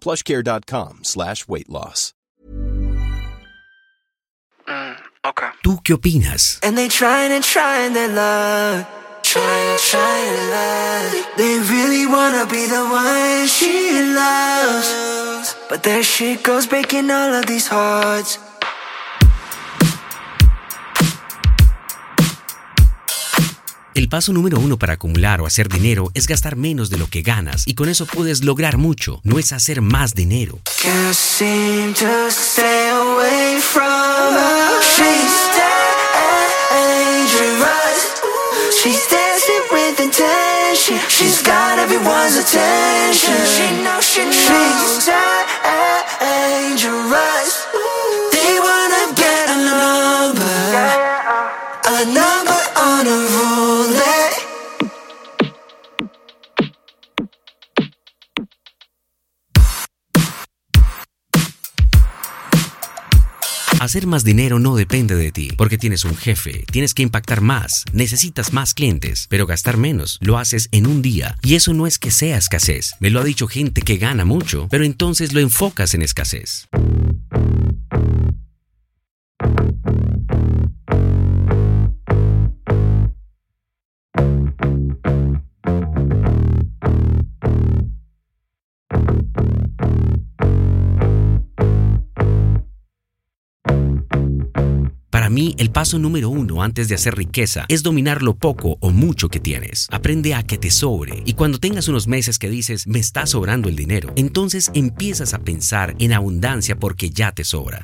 plushcare.com slash weight loss. Mm, okay. ¿Tú qué opinas? And they trying and trying their luck. Trying and trying luck. They really wanna be the one she loves. But there she goes breaking all of these hearts. El paso número uno para acumular o hacer dinero es gastar menos de lo que ganas y con eso puedes lograr mucho. No es hacer más dinero. She's dangerous. Hacer más dinero no depende de ti, porque tienes un jefe, tienes que impactar más, necesitas más clientes, pero gastar menos lo haces en un día. Y eso no es que sea escasez, me lo ha dicho gente que gana mucho, pero entonces lo enfocas en escasez. El paso número uno antes de hacer riqueza es dominar lo poco o mucho que tienes. Aprende a que te sobre y cuando tengas unos meses que dices, me está sobrando el dinero, entonces empiezas a pensar en abundancia porque ya te sobra.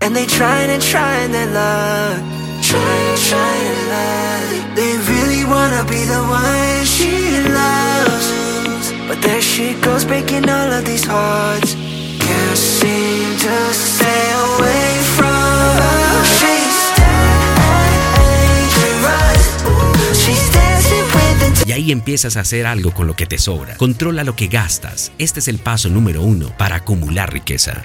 But there she goes breaking all of these hearts. Can't seem to ahí empiezas a hacer algo con lo que te sobra. Controla lo que gastas. Este es el paso número uno para acumular riqueza.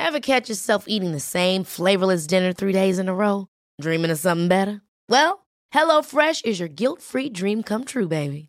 Ever catch yourself eating the same flavorless dinner three days in a row? Dreaming of something better? Well, HelloFresh is your guilt free dream come true, baby.